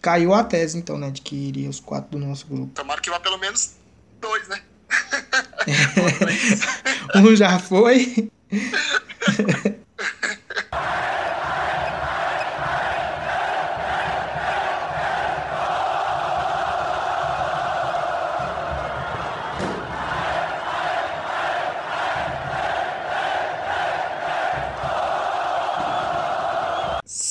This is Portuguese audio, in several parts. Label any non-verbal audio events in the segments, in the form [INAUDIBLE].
caiu a tese, então, né? De que iria os quatro do nosso grupo. Tomara que vá pelo menos dois, né? [LAUGHS] um já foi. [LAUGHS]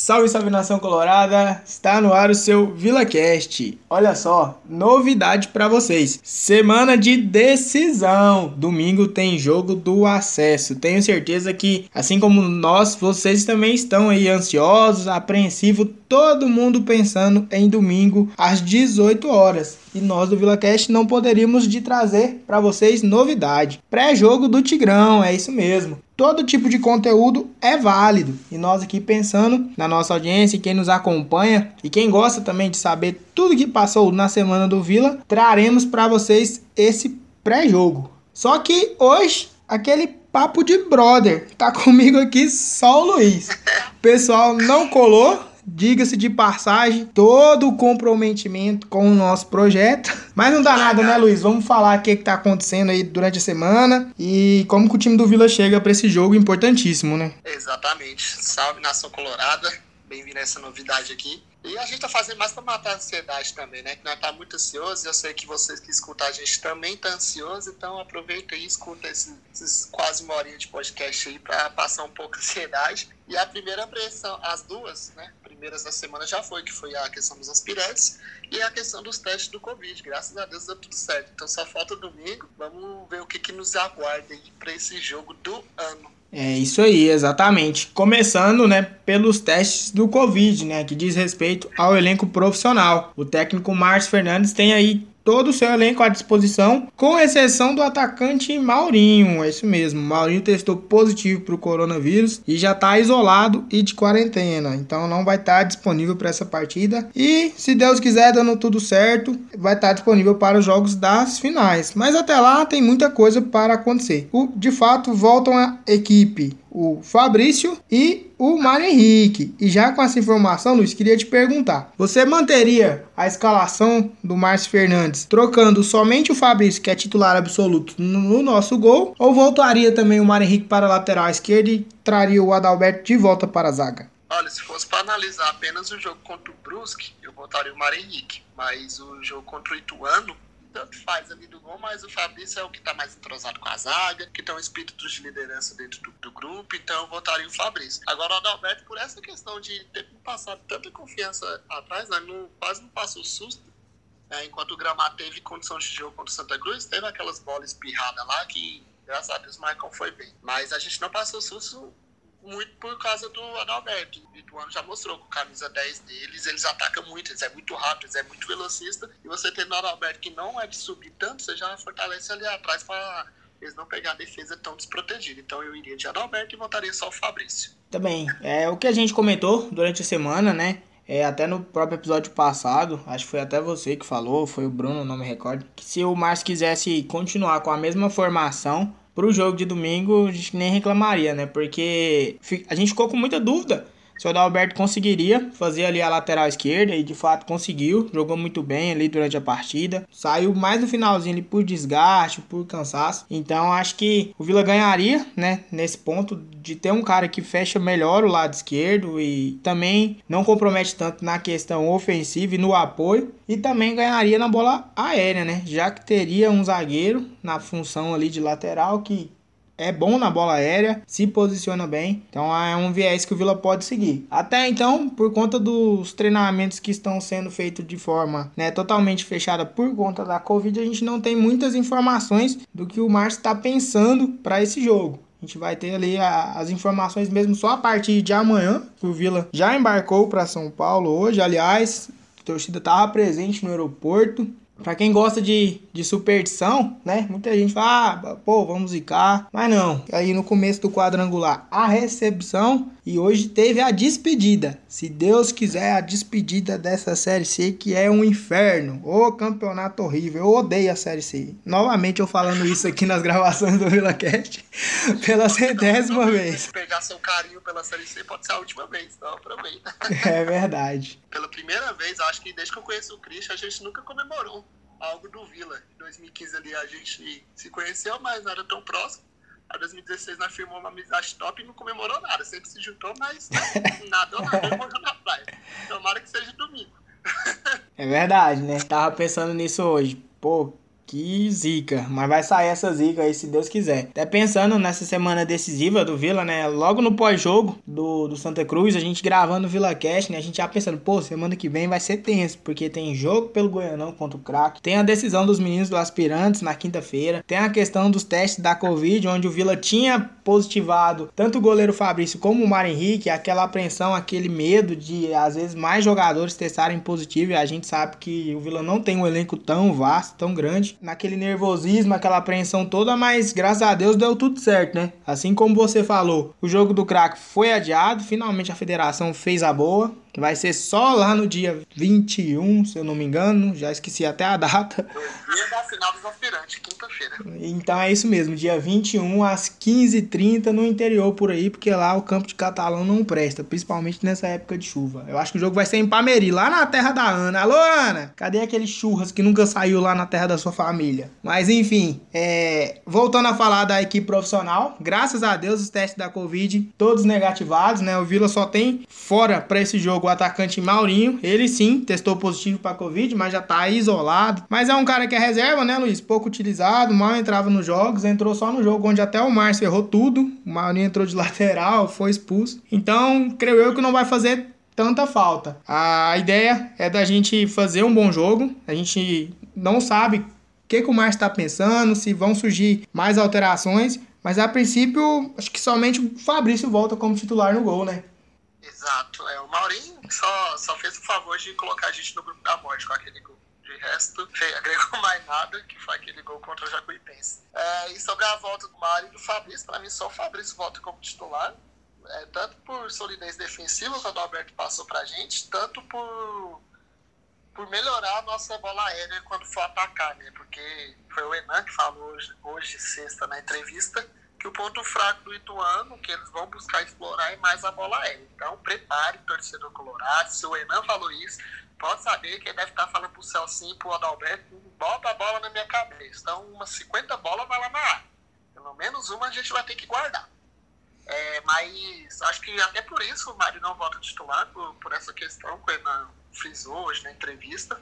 Salve, salve nação colorada! Está no ar o seu VilaCast. Olha só, novidade para vocês. Semana de decisão. Domingo tem jogo do acesso. Tenho certeza que, assim como nós, vocês também estão aí ansiosos, apreensivos, todo mundo pensando em domingo às 18 horas. E nós do VilaCast não poderíamos de trazer para vocês novidade. Pré-jogo do Tigrão, é isso mesmo todo tipo de conteúdo é válido. E nós aqui pensando na nossa audiência, quem nos acompanha e quem gosta também de saber tudo que passou na semana do Vila, traremos para vocês esse pré-jogo. Só que hoje aquele papo de brother. Tá [LAUGHS] comigo aqui só o Luiz. O pessoal não colou, diga-se de passagem, todo o comprometimento com o nosso projeto. [LAUGHS] Mas não dá nada, né, Luiz? Vamos falar o que, está acontecendo aí durante a semana e como que o time do Vila chega para esse jogo importantíssimo, né? Exatamente. Salve nação colorada. Bem-vindo a essa novidade aqui. E a gente tá fazendo mais para matar a ansiedade também, né? Que nós tá muito ansioso. Eu sei que vocês que escutam a gente também tá ansioso, então aproveita e escuta esses, esses quase uma horinha de podcast aí para passar um pouco a ansiedade. E a primeira pressão, as duas, né? Primeiras da semana já foi, que foi a questão dos aspirantes e a questão dos testes do Covid. Graças a Deus deu tudo certo. Então só falta domingo. Vamos ver o que, que nos aguarda aí para esse jogo do ano. É isso aí, exatamente. Começando, né, pelos testes do Covid, né, que diz respeito ao elenco profissional. O técnico Márcio Fernandes tem aí todo o seu elenco à disposição, com exceção do atacante Maurinho. É isso mesmo, Maurinho testou positivo para o coronavírus e já está isolado e de quarentena, então não vai estar tá disponível para essa partida. E se Deus quiser, dando tudo certo, vai estar tá disponível para os jogos das finais. Mas até lá tem muita coisa para acontecer. O, de fato, voltam a equipe o Fabrício e o Mário Henrique. E já com essa informação, Luiz, queria te perguntar: você manteria a escalação do Márcio Fernandes trocando somente o Fabrício, que é titular absoluto, no nosso gol, ou voltaria também o Mário Henrique para a lateral esquerda e traria o Adalberto de volta para a zaga? Olha, se fosse para analisar apenas o jogo contra o Brusque, eu votaria o Mário Henrique. Mas o jogo contra o Ituano, tanto faz ali do gol, mas o Fabrício é o que está mais entrosado com a zaga, que tem um espírito de liderança dentro do, do grupo, então eu votaria o Fabrício. Agora o Adalberto, por essa questão de ter passado tanta confiança atrás, né, não, quase não passou susto. É, enquanto o Gramado teve condição de jogo contra o Santa Cruz, teve aquelas bolas espirradas lá que, graças a Deus, o Michael foi bem. Mas a gente não passou susto muito por causa do Adalberto. O Ituano já mostrou com camisa 10 deles, eles atacam muito, eles é muito rápido, eles é muito velocista. E você tendo o Adalberto que não é de subir tanto, você já fortalece ali atrás para eles não pegar a defesa tão desprotegida. Então eu iria de Adalberto e voltaria só o Fabrício. Também. É o que a gente comentou durante a semana, né? É, até no próprio episódio passado, acho que foi até você que falou, foi o Bruno, não me recordo, que se o Márcio quisesse continuar com a mesma formação, pro jogo de domingo, a gente nem reclamaria, né? Porque a gente ficou com muita dúvida se o Adalberto conseguiria fazer ali a lateral esquerda e de fato conseguiu, jogou muito bem ali durante a partida. Saiu mais no finalzinho ali por desgaste, por cansaço. Então acho que o Vila ganharia, né, nesse ponto de ter um cara que fecha melhor o lado esquerdo e também não compromete tanto na questão ofensiva e no apoio e também ganharia na bola aérea, né? Já que teria um zagueiro na função ali de lateral que é bom na bola aérea, se posiciona bem. Então é um viés que o Vila pode seguir. Até então, por conta dos treinamentos que estão sendo feitos de forma né, totalmente fechada por conta da Covid, a gente não tem muitas informações do que o Márcio está pensando para esse jogo. A gente vai ter ali a, as informações mesmo só a partir de amanhã. O Vila já embarcou para São Paulo hoje. Aliás, a torcida estava presente no aeroporto. Pra quem gosta de, de superstição, né? Muita gente fala, ah, pô, vamos zicar. Mas não. Aí no começo do quadrangular, a recepção e hoje teve a despedida. Se Deus quiser, a despedida dessa Série C, que é um inferno. Ô campeonato horrível. Eu odeio a Série C. Novamente eu falando isso aqui nas [LAUGHS] gravações do VilaCast [LAUGHS] pela centésima vez. Se pegar seu carinho pela Série C, pode ser a última vez, então aproveita. [LAUGHS] É verdade. Pela primeira vez, acho que desde que eu conheço o Christian, a gente nunca comemorou algo do Vila. Em 2015 ali a gente se conheceu, mas não era tão próximo. A 2016 nós firmou uma amizade top e não comemorou nada. Sempre se juntou, mas [LAUGHS] nada ou nada morreu na praia. Tomara que seja domingo. é verdade, né? Tava pensando nisso hoje. Pô, que zica, mas vai sair essa zica aí se Deus quiser. Até pensando nessa semana decisiva do Vila, né? Logo no pós-jogo do, do Santa Cruz, a gente gravando o Vila Cash, né? A gente já pensando, pô, semana que vem vai ser tenso, porque tem jogo pelo Goianão contra o Crack, tem a decisão dos meninos do Aspirantes na quinta-feira, tem a questão dos testes da Covid, onde o Vila tinha positivado tanto o goleiro Fabrício como o Mário Henrique, aquela apreensão, aquele medo de às vezes mais jogadores testarem positivo, e a gente sabe que o Vila não tem um elenco tão vasto, tão grande naquele nervosismo, aquela apreensão toda, mas graças a Deus deu tudo certo, né? Assim como você falou, o jogo do craque foi adiado, finalmente a federação fez a boa. Vai ser só lá no dia 21, se eu não me engano, já esqueci até a [LAUGHS] data. Dia da final dos aspirantes, quinta-feira. Então é isso mesmo, dia 21 às 15h30 no interior por aí, porque lá o campo de Catalão não presta, principalmente nessa época de chuva. Eu acho que o jogo vai ser em Pameri, lá na terra da Ana. Alô, Ana! Cadê aqueles churras que nunca saiu lá na terra da sua família? Mas enfim, é... voltando a falar da equipe profissional, graças a Deus os testes da Covid todos negativados, né? O Vila só tem fora para esse jogo o atacante Maurinho. Ele sim testou positivo para Covid, mas já tá isolado. Mas é um cara que é reserva, né, Luiz? Pouco utilizado, mal entrava nos jogos, entrou só no jogo onde até o Márcio errou tudo. O Maurinho entrou de [LAUGHS] lateral, foi expulso. Então, creio eu que não vai fazer tanta falta. A ideia é da gente fazer um bom jogo. A gente não sabe o que, que o Márcio está pensando, se vão surgir mais alterações. Mas a princípio, acho que somente o Fabrício volta como titular no gol, né? Exato. É, o Maurinho só, só fez o favor de colocar a gente no grupo da morte com aquele gol. De resto, [LAUGHS] agregou mais nada, que foi aquele gol contra o Jacuipense. É, e sobre a volta do Mário e do Fabrício, para mim só o Fabrício volta como titular. É, tanto por solidez defensiva, quando o Alberto passou pra gente, tanto por, por melhorar a nossa bola aérea quando for atacar, né? Porque foi o Enan que falou hoje, hoje sexta, na entrevista, o ponto fraco do Ituano, que eles vão buscar explorar, é mais a bola aérea. Então, prepare torcedor colorado. Se o Enan falou isso, pode saber que ele deve estar falando pro Celcinho e pro Adalberto, bota a bola na minha cabeça. Então, umas 50 bolas vai lá na área. Pelo menos uma a gente vai ter que guardar. É, mas acho que até por isso o Mário não volta titular, por, por essa questão que o Enan frisou hoje na entrevista.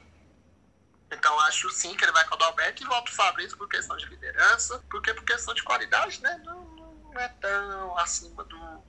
Então acho sim que ele vai com o Adalberto e volta o Fabrício por questão de liderança, porque por questão de qualidade, né? Não, não é tão acima do,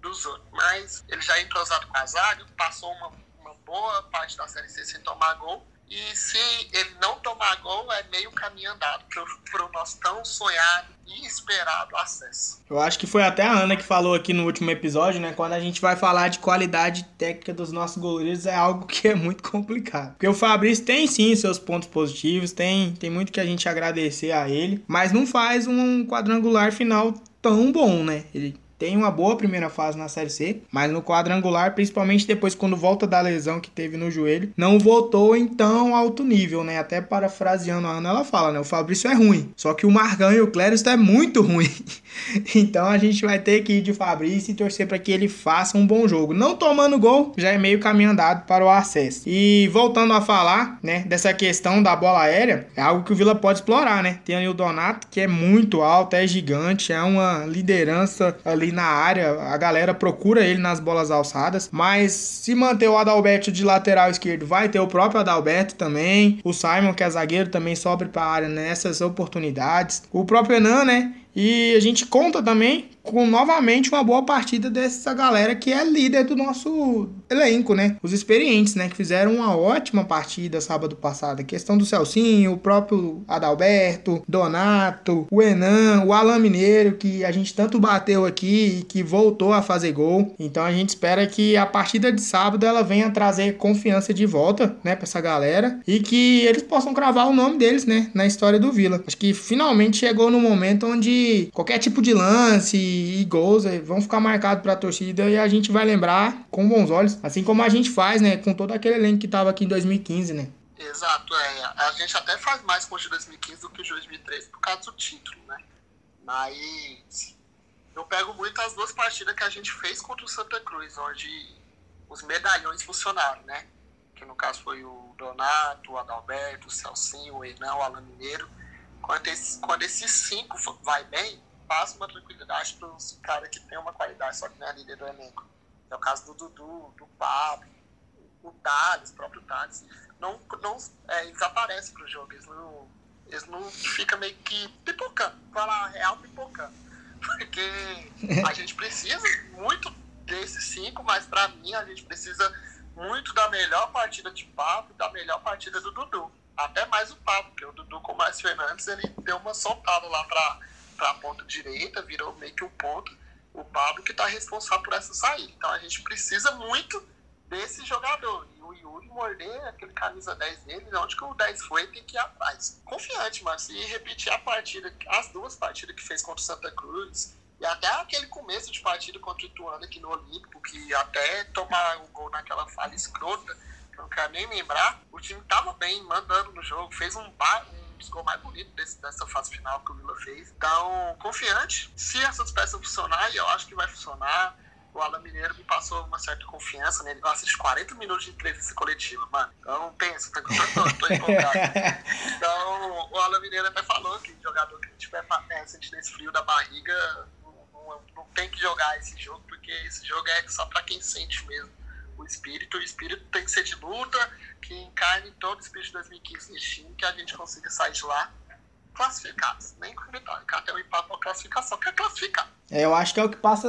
dos outros. Mas ele já é entrosado com a zaga, passou uma, uma boa parte da Série C sem tomar gol. E se ele não tomar gol, é meio caminho andado para o nosso tão sonhado e esperado acesso. Eu acho que foi até a Ana que falou aqui no último episódio, né? Quando a gente vai falar de qualidade técnica dos nossos goleiros, é algo que é muito complicado. Porque o Fabrício tem sim seus pontos positivos, tem, tem muito que a gente agradecer a ele, mas não faz um quadrangular final tão bom, né? Ele tem uma boa primeira fase na Série C, mas no quadrangular, principalmente depois quando volta da lesão que teve no joelho, não voltou em tão alto nível, né? Até parafraseando a Ana, ela fala, né? O Fabrício é ruim, só que o Marcão e o Cléris é muito ruim. [LAUGHS] então a gente vai ter que ir de Fabrício e torcer para que ele faça um bom jogo. Não tomando gol, já é meio caminho andado para o acesso. E voltando a falar, né, dessa questão da bola aérea, é algo que o Vila pode explorar, né? Tem ali o Donato, que é muito alto, é gigante, é uma liderança ali na área, a galera procura ele nas bolas alçadas, mas se manter o Adalberto de lateral esquerdo, vai ter o próprio Adalberto também, o Simon, que é zagueiro, também sobe para a área nessas oportunidades, o próprio Enan, né? E a gente conta também com novamente uma boa partida dessa galera que é líder do nosso elenco, né? Os experientes, né? Que fizeram uma ótima partida sábado passado. A questão do Celcinho, o próprio Adalberto, Donato, o Enan, o Alan Mineiro, que a gente tanto bateu aqui e que voltou a fazer gol. Então a gente espera que a partida de sábado ela venha trazer confiança de volta, né? Pra essa galera e que eles possam cravar o nome deles, né? Na história do Vila. Acho que finalmente chegou no momento onde qualquer tipo de lance e gols eh, vão ficar marcados para a torcida e a gente vai lembrar com bons olhos, assim como a gente faz, né, com todo aquele elenco que estava aqui em 2015, né? Exato, é. A gente até faz mais com o de 2015 do que o de 2013 por causa do título, né? Mas eu pego muito as duas partidas que a gente fez contra o Santa Cruz, onde os medalhões funcionaram, né? Que no caso foi o Donato, o Adalberto, o Celcinho, o Enão, o Alan Mineiro. Quando, quando esses cinco vai bem, passa uma tranquilidade para os caras que tem uma qualidade, só que não é líder do elenco. É o caso do Dudu, do Pablo, o Thales, o próprio Thales. Não, não, é, eles aparecem pro jogo, eles não, eles não ficam meio que pipocando, falar real pipocando. [LAUGHS] Porque a [LAUGHS] gente precisa muito desses cinco, mas para mim a gente precisa muito da melhor partida de Pablo e da melhor partida do Dudu. Até mais o Pablo, porque o Dudu com o Mais Fernandes ele deu uma soltada lá para para a ponta direita, virou meio que um ponto. O Pablo que está responsável por essa saída. Então a gente precisa muito desse jogador. E o Yuri morder aquele camisa 10 dele, onde que o 10 foi, tem que ir atrás. Confiante, mas se repetir a partida, as duas partidas que fez contra o Santa Cruz, e até aquele começo de partida contra o Ituano aqui no Olímpico, que até tomar o gol naquela falha escrota, que eu não quero nem lembrar, o time estava bem, mandando no jogo, fez um, um dos gols mais bonitos desse, dessa fase final que o Vila fez. Então, confiante. Se essas peças funcionarem, eu acho que vai funcionar. O Alan Mineiro me passou uma certa confiança nele. Eu assisti 40 minutos de entrevista coletiva, mano. Então, pensa, tô, tô, tô empolgado. Então, o Alan Mineiro até falou que jogador que tiver é, sentindo esse frio da barriga não, não, não tem que jogar esse jogo, porque esse jogo é só pra quem sente mesmo o espírito. O espírito tem que ser de luta, que encarne todo o espírito de 2015 nesse time, que a gente consiga sair de lá classificados. Nem com vitória, que até o empate para classificação, quer classificar. É, eu acho que é o que passa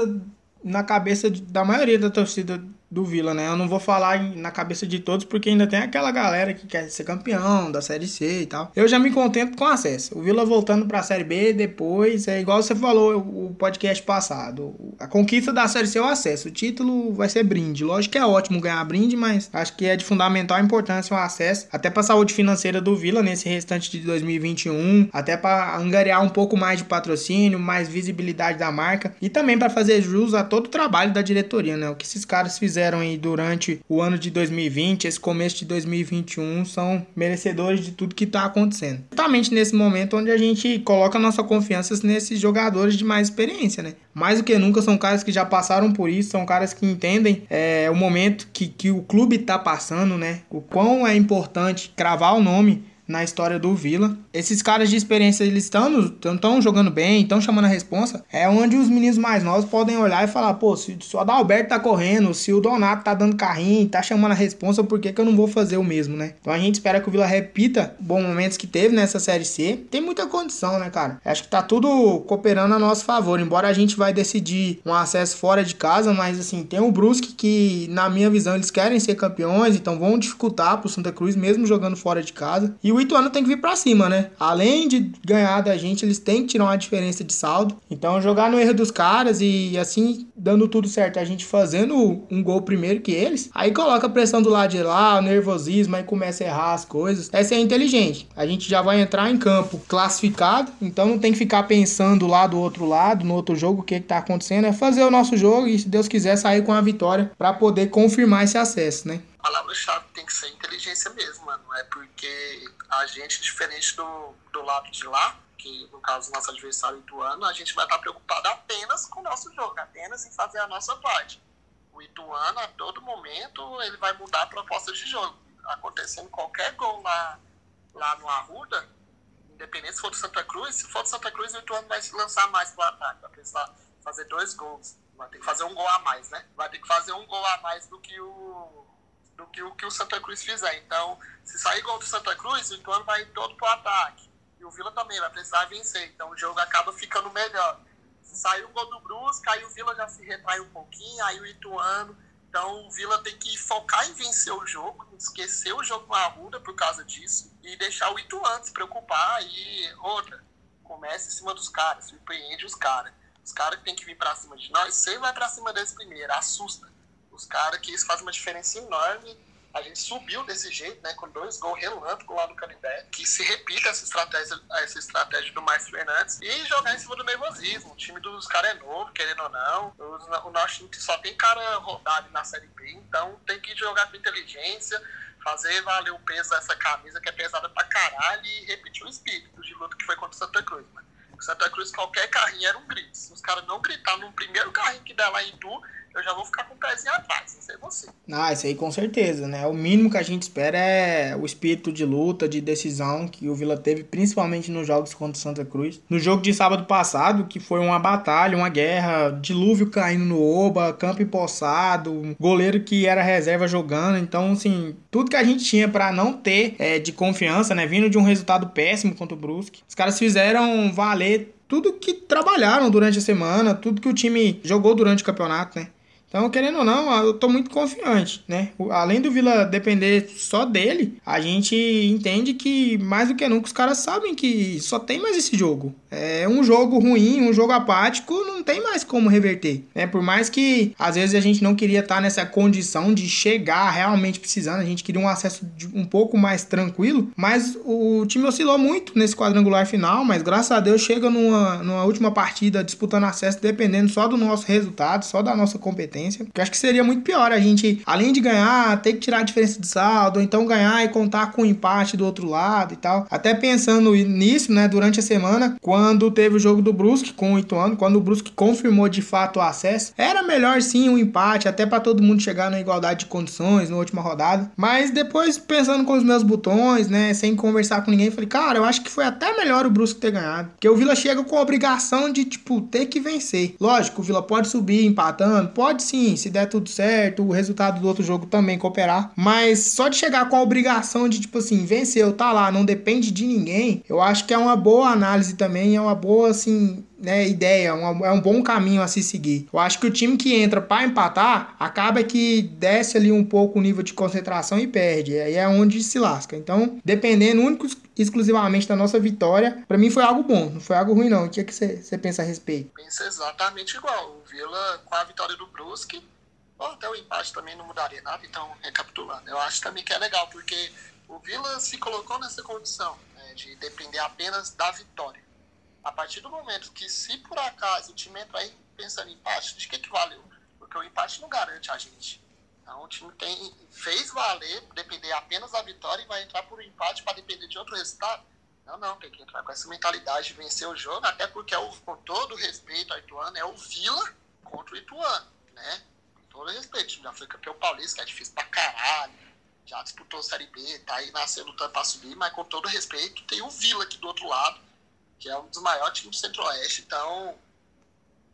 na cabeça da maioria da torcida do Vila, né? Eu não vou falar na cabeça de todos porque ainda tem aquela galera que quer ser campeão da Série C e tal. Eu já me contento com acesso. O Vila voltando para a Série B depois, é igual você falou o podcast passado. A conquista da Série C é o acesso. O título vai ser brinde. Lógico que é ótimo ganhar brinde, mas acho que é de fundamental importância o acesso, até para a saúde financeira do Vila nesse restante de 2021, até para angariar um pouco mais de patrocínio, mais visibilidade da marca e também para fazer jus a todo o trabalho da diretoria, né? O que esses caras fizeram fizeram aí durante o ano de 2020, esse começo de 2021, são merecedores de tudo que está acontecendo. Exatamente nesse momento onde a gente coloca nossa confiança nesses jogadores de mais experiência, né? Mais do que nunca são caras que já passaram por isso, são caras que entendem é, o momento que, que o clube está passando, né? O quão é importante cravar o nome na história do Vila. Esses caras de experiência, eles estão jogando bem, estão chamando a responsa. É onde os meninos mais novos podem olhar e falar, pô, se, se o Adalberto tá correndo, se o Donato tá dando carrinho, tá chamando a responsa, por que, que eu não vou fazer o mesmo, né? Então a gente espera que o Vila repita bons momentos que teve nessa Série C. Tem muita condição, né, cara? Acho que tá tudo cooperando a nosso favor, embora a gente vai decidir um acesso fora de casa, mas assim, tem o Brusque que, na minha visão, eles querem ser campeões, então vão dificultar pro Santa Cruz, mesmo jogando fora de casa. E o Ituano tem que vir para cima, né? Além de ganhar da gente, eles têm que tirar uma diferença de saldo. Então, jogar no erro dos caras e assim, dando tudo certo, a gente fazendo um gol primeiro que eles, aí coloca a pressão do lado de lá, o nervosismo, aí começa a errar as coisas. Essa é inteligente. A gente já vai entrar em campo classificado, então não tem que ficar pensando lá do outro lado, no outro jogo, o que, que tá acontecendo. É fazer o nosso jogo e, se Deus quiser, sair com a vitória para poder confirmar esse acesso, né? Palavra-chave tem que ser inteligência mesmo, mano. É porque a gente, diferente do, do lado de lá, que no caso nosso adversário Ituano, a gente vai estar preocupado apenas com o nosso jogo, apenas em fazer a nossa parte. O Ituano, a todo momento, ele vai mudar a proposta de jogo. Acontecendo qualquer gol lá, lá no Arruda, independente se for do Santa Cruz, se for do Santa Cruz, o Ituano vai se lançar mais para o ataque, vai precisar fazer dois gols. Vai ter que fazer um gol a mais, né? Vai ter que fazer um gol a mais do que o do que o que o Santa Cruz fizer. Então, se sair gol do Santa Cruz, o Ituano vai todo pro ataque. E o Vila também vai precisar vencer. Então, o jogo acaba ficando melhor. saiu o gol do Brusque, aí o Vila já se retrai um pouquinho, aí o Ituano. Então o Vila tem que focar em vencer o jogo, esquecer o jogo com a Arruda por causa disso e deixar o Ituano se preocupar e outra, comece em cima dos caras, surpreende os caras. Os caras que tem que vir pra cima de nós, você vai pra cima deles primeiro, assusta. Os caras que isso faz uma diferença enorme a gente subiu desse jeito, né, com dois gols relâmpago lá no Canindé, que se repita essa estratégia, essa estratégia do Márcio Fernandes e jogar em cima do nervosismo. O time dos caras é novo, querendo ou não. O, o nosso time só tem cara rodado na Série B, então tem que jogar com inteligência, fazer valer o peso dessa camisa que é pesada pra caralho e repetir o espírito de luta que foi contra o Santa Cruz, mano. Santa Cruz, qualquer carrinho era um grito. Se os caras não gritar no primeiro carrinho que der lá em Tu, eu já vou ficar com o pezinho atrás, não sei você. Ah, isso aí com certeza, né? O mínimo que a gente espera é o espírito de luta, de decisão que o Vila teve, principalmente nos jogos contra o Santa Cruz. No jogo de sábado passado, que foi uma batalha, uma guerra, dilúvio caindo no Oba, campo empossado, goleiro que era reserva jogando. Então, assim, tudo que a gente tinha para não ter é, de confiança, né? Vindo de um resultado péssimo contra o Brusque, os caras fizeram valer tudo que trabalharam durante a semana, tudo que o time jogou durante o campeonato, né? Então, querendo ou não, eu tô muito confiante, né? Além do Vila depender só dele, a gente entende que mais do que nunca os caras sabem que só tem mais esse jogo. É um jogo ruim, um jogo apático, não tem mais como reverter, né? Por mais que às vezes a gente não queria estar nessa condição de chegar realmente precisando, a gente queria um acesso um pouco mais tranquilo, mas o time oscilou muito nesse quadrangular final, mas graças a Deus chega numa, numa última partida disputando acesso dependendo só do nosso resultado, só da nossa competência porque acho que seria muito pior a gente, além de ganhar, ter que tirar a diferença de saldo, ou então ganhar e contar com o empate do outro lado e tal. Até pensando nisso, né, durante a semana, quando teve o jogo do Brusque com o Ituano, quando o Brusque confirmou de fato o acesso, era melhor sim um empate, até para todo mundo chegar na igualdade de condições na última rodada. Mas depois, pensando com os meus botões, né, sem conversar com ninguém, falei, cara, eu acho que foi até melhor o Brusque ter ganhado. Porque o Vila chega com a obrigação de, tipo, ter que vencer. Lógico, o Vila pode subir empatando, pode sim, se der tudo certo, o resultado do outro jogo também cooperar. Mas só de chegar com a obrigação de, tipo assim, venceu, tá lá, não depende de ninguém, eu acho que é uma boa análise também, é uma boa, assim, né, ideia, uma, é um bom caminho a se seguir. Eu acho que o time que entra para empatar acaba que desce ali um pouco o nível de concentração e perde. Aí é onde se lasca. Então, dependendo único exclusivamente da nossa vitória, para mim foi algo bom, não foi algo ruim não. O que é que você pensa a respeito? Pensa exatamente igual. O Vila com a vitória do Brusque ou até o empate também não mudaria nada, então, recapitulando, eu acho também que é legal, porque o Vila se colocou nessa condição né, de depender apenas da vitória. A partir do momento que, se por acaso o time entra aí pensando em empate, de que, que valeu? Porque o empate não garante a gente. Então, o time tem, fez valer, depender apenas da vitória e vai entrar por um empate para depender de outro resultado. Não, não, tem que entrar com essa mentalidade de vencer o jogo, até porque, é o, com todo respeito ao Ituano, é o Vila contra o Ituano, né? todo respeito, já foi campeão paulista, que é difícil pra caralho, já disputou Série B, tá aí nascendo lutando pra subir, mas com todo respeito, tem o Vila aqui do outro lado, que é um dos maiores times do Centro-Oeste, então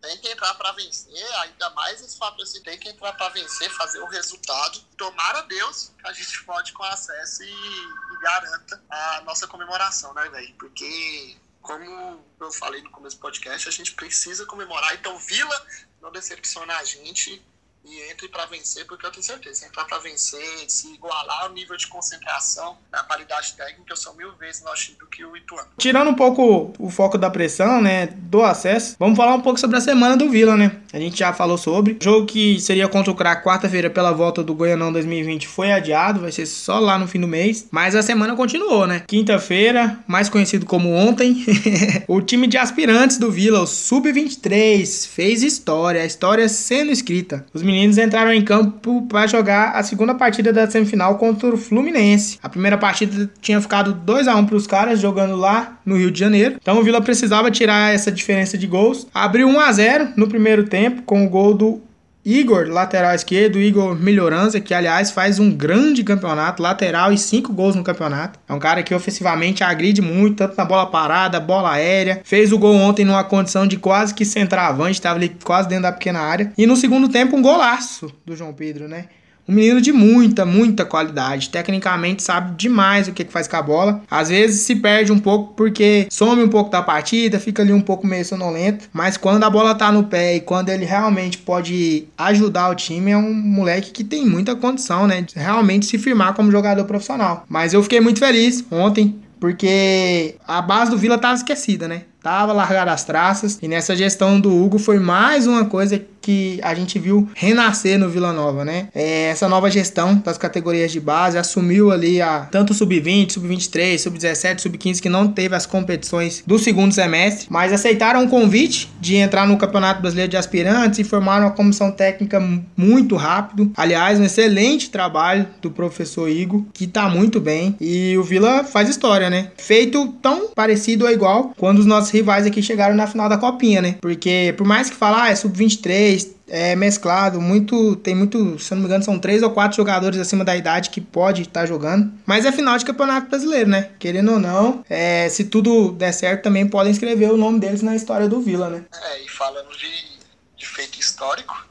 tem que entrar para vencer, ainda mais esse fato assim, tem que entrar para vencer, fazer o resultado. Tomara Deus que a gente pode com acesso e, e garanta a nossa comemoração, né, velho? Porque, como eu falei no começo do podcast, a gente precisa comemorar. Então, Vila não decepciona a gente e entre para vencer, porque eu tenho certeza, entrar para vencer, se igualar ao nível de concentração, a qualidade técnica, eu sou mil vezes mais do que o Ituano. Tirando um pouco o foco da pressão, né, do acesso, vamos falar um pouco sobre a semana do Vila, né? A gente já falou sobre. O jogo que seria contra o Crack quarta-feira pela volta do Goianão 2020 foi adiado, vai ser só lá no fim do mês, mas a semana continuou, né? Quinta-feira, mais conhecido como ontem, [LAUGHS] o time de aspirantes do Vila, o Sub-23, fez história, a história sendo escrita. Os meninos entraram em campo para jogar a segunda partida da semifinal contra o Fluminense. A primeira partida tinha ficado 2 a 1 para os caras jogando lá no Rio de Janeiro. Então o Vila precisava tirar essa diferença de gols. Abriu 1 a 0 no primeiro tempo com o gol do Igor, lateral esquerdo, Igor Melhorança, que aliás faz um grande campeonato, lateral e cinco gols no campeonato. É um cara que ofensivamente agride muito, tanto na bola parada, bola aérea. Fez o gol ontem numa condição de quase que centroavante, estava ali quase dentro da pequena área. E no segundo tempo, um golaço do João Pedro, né? Um menino de muita, muita qualidade. Tecnicamente sabe demais o que, faz com a bola. Às vezes se perde um pouco porque some um pouco da partida, fica ali um pouco meio sonolento. Mas quando a bola tá no pé e quando ele realmente pode ajudar o time, é um moleque que tem muita condição, né? De realmente se firmar como jogador profissional. Mas eu fiquei muito feliz ontem porque a base do Vila estava esquecida, né? Tava largada as traças e nessa gestão do Hugo foi mais uma coisa que a gente viu renascer no Vila Nova, né? É, essa nova gestão das categorias de base assumiu ali a tanto sub-20, sub-23, sub-17, sub-15 que não teve as competições do segundo semestre, mas aceitaram o convite de entrar no Campeonato Brasileiro de Aspirantes e formaram uma comissão técnica muito rápido. Aliás, um excelente trabalho do professor Igor, que tá muito bem e o Vila faz história, né? Feito tão parecido ou igual quando os nossos rivais aqui chegaram na final da copinha, né? Porque por mais que falar, ah, é sub-23, é mesclado, muito. Tem muito, se eu não me engano, são três ou quatro jogadores acima da idade que pode estar tá jogando. Mas é final de campeonato brasileiro, né? Querendo ou não, é, se tudo der certo, também podem escrever o nome deles na história do Vila, né? É, e falando de, de feito histórico,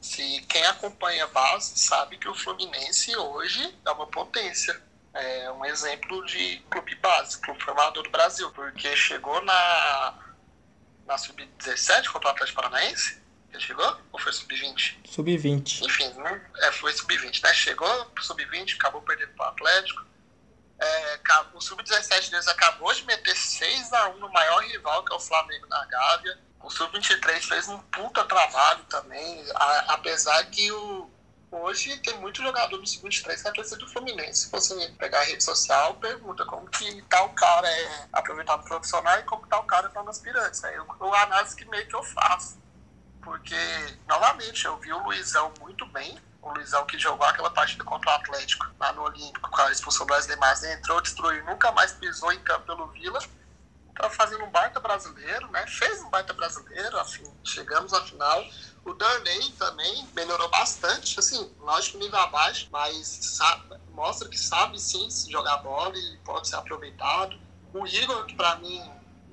se quem acompanha a base sabe que o Fluminense hoje é uma potência é um exemplo de clube base, clube formador do Brasil, porque chegou na, na Sub-17 contra o Atlético Paranaense. Ele chegou? Ou foi Sub-20? Sub-20. Enfim, né? é, foi Sub-20, né? Chegou pro Sub-20, acabou perdendo pro Atlético. É, o Sub-17 deles acabou de meter 6x1 no maior rival, que é o Flamengo na Gávea. O Sub-23 fez um puta trabalho também, a, apesar que o, Hoje tem muito jogador do segundo três que é torcida do Fluminense. Se você pegar a rede social, pergunta como que tal cara é aproveitado profissional e como tal cara tá no aspirantes. Aí eu, eu análise que meio que eu faço. Porque, novamente, eu vi o Luizão muito bem. O Luizão que jogou aquela partida contra o Atlético lá no Olímpico com a expulsão das demais, entrou, destruiu, nunca mais pisou em campo pelo Vila tá fazendo um baita brasileiro, né? Fez um baita brasileiro, assim, chegamos à final. O Darnay também melhorou bastante, assim, lógico nível abaixo, mas sabe, mostra que sabe sim jogar bola e pode ser aproveitado. O Igor, que pra mim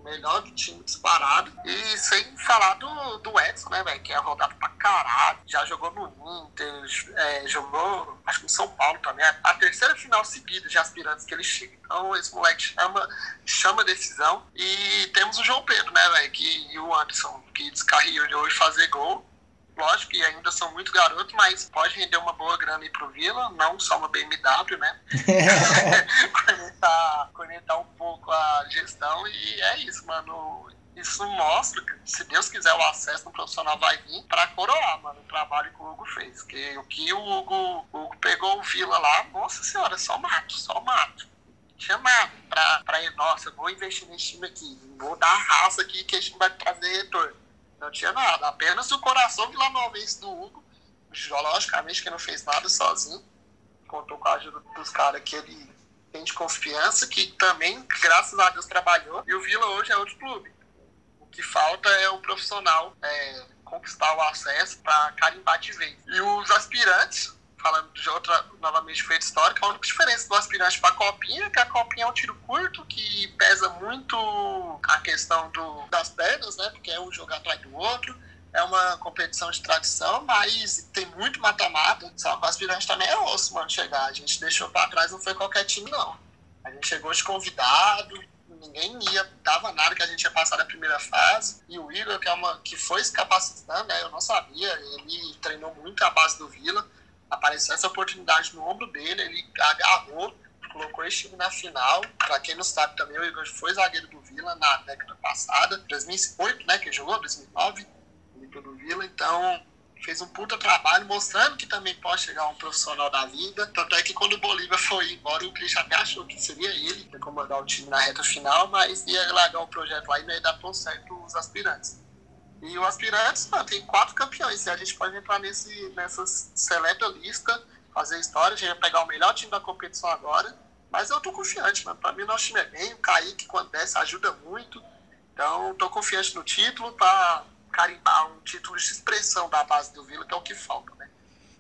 melhor do time disparado. E sem falar do, do Edson, né, velho? Que é rodado pra caralho. Já jogou no Inter, é, jogou, acho que no São Paulo também. A terceira final seguida de aspirantes que ele chega. Então esse moleque chama, chama decisão. E temos o João Pedro, né, velho? Que, e o Anderson, que descarrilhou e fazer gol lógico que ainda são muito garotos, mas pode render uma boa grana aí pro Vila, não só uma BMW, né? [LAUGHS] conectar, conectar um pouco a gestão e é isso, mano. Isso mostra que, se Deus quiser, o acesso no profissional vai vir para coroar, mano, o trabalho que o Hugo fez. Que o que o Hugo, o Hugo pegou o Vila lá, nossa senhora, só mato, só mato chamado pra, pra ir, nossa, vou investir nesse time aqui, vou dar a raça aqui que esse time vai trazer retorno. Não tinha nada, apenas o coração vilanovense do Hugo. Logicamente que não fez nada sozinho. Contou com a ajuda dos caras que ele tem de confiança, que também, graças a Deus, trabalhou. E o Vila hoje é outro clube. O que falta é o profissional é, conquistar o acesso para carimbar de vez. E os aspirantes, falando de outra, novamente, feito histórico, a única diferença do aspirante para a copinha é que a copinha é um tiro curto, que pesa muito a questão do, das pernas, né? Porque é um jogar atrás do outro. É uma competição de tradição, mas tem muito mata-mata. Só que o aspirante também é osso, mano, chegar. A gente deixou para trás, não foi qualquer time, não. A gente chegou de convidado, ninguém ia, dava nada que a gente ia passar da primeira fase. E o Igor, que, é uma, que foi se capacitando, né? Eu não sabia, ele treinou muito a base do Vila apareceu essa oportunidade no ombro dele, ele agarrou, colocou esse time na final. Para quem não sabe também, o Igor foi zagueiro do Vila na década passada, 2008, né, que jogou, 2009, do Vila, então fez um puta trabalho mostrando que também pode chegar um profissional da vida. Tanto é que quando o Bolívia foi embora, o Christian até achou que seria ele que comandar o time na reta final, mas ia largar o projeto lá e não ia dar tão certo os aspirantes. E o Aspirantes, mano, tem quatro campeões. E a gente pode entrar nesse, nessa seleta lista, fazer história. A gente vai pegar o melhor time da competição agora. Mas eu tô confiante, mano. Pra mim, nosso time é bem. O Kaique, quando desce, ajuda muito. Então, tô confiante no título pra carimbar um título de expressão da base do Vila, que é o que falta, né?